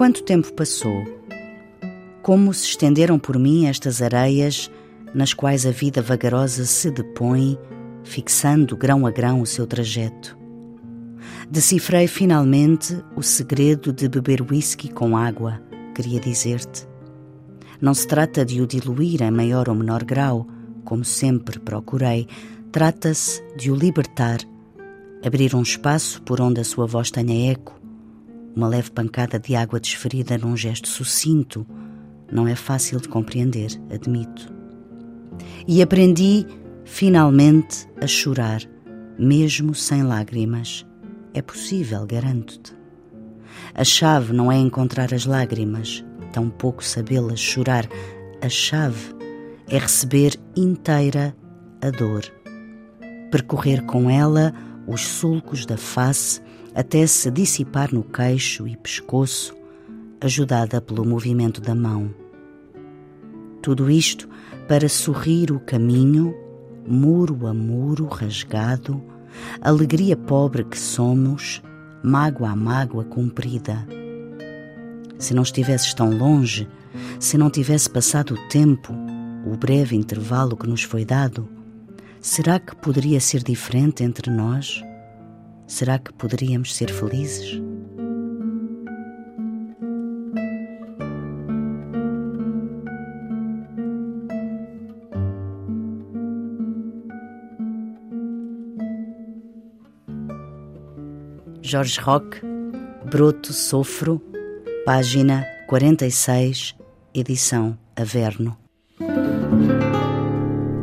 Quanto tempo passou? Como se estenderam por mim estas areias nas quais a vida vagarosa se depõe, fixando grão a grão o seu trajeto. Decifrei finalmente o segredo de beber whisky com água, queria dizer-te. Não se trata de o diluir em maior ou menor grau, como sempre procurei, trata-se de o libertar, abrir um espaço por onde a sua voz tenha eco, uma leve pancada de água desferida num gesto sucinto, não é fácil de compreender, admito. E aprendi, finalmente, a chorar, mesmo sem lágrimas. É possível, garanto-te. A chave não é encontrar as lágrimas, tampouco sabê-las chorar. A chave é receber inteira a dor, percorrer com ela os sulcos da face até se dissipar no queixo e pescoço, ajudada pelo movimento da mão. Tudo isto para sorrir o caminho, muro a muro rasgado, alegria pobre que somos, mágoa a mágoa cumprida. Se não estivesses tão longe, se não tivesse passado o tempo, o breve intervalo que nos foi dado, será que poderia ser diferente entre nós? Será que poderíamos ser felizes? Jorge Roque, Broto Sofro, página 46, edição Averno.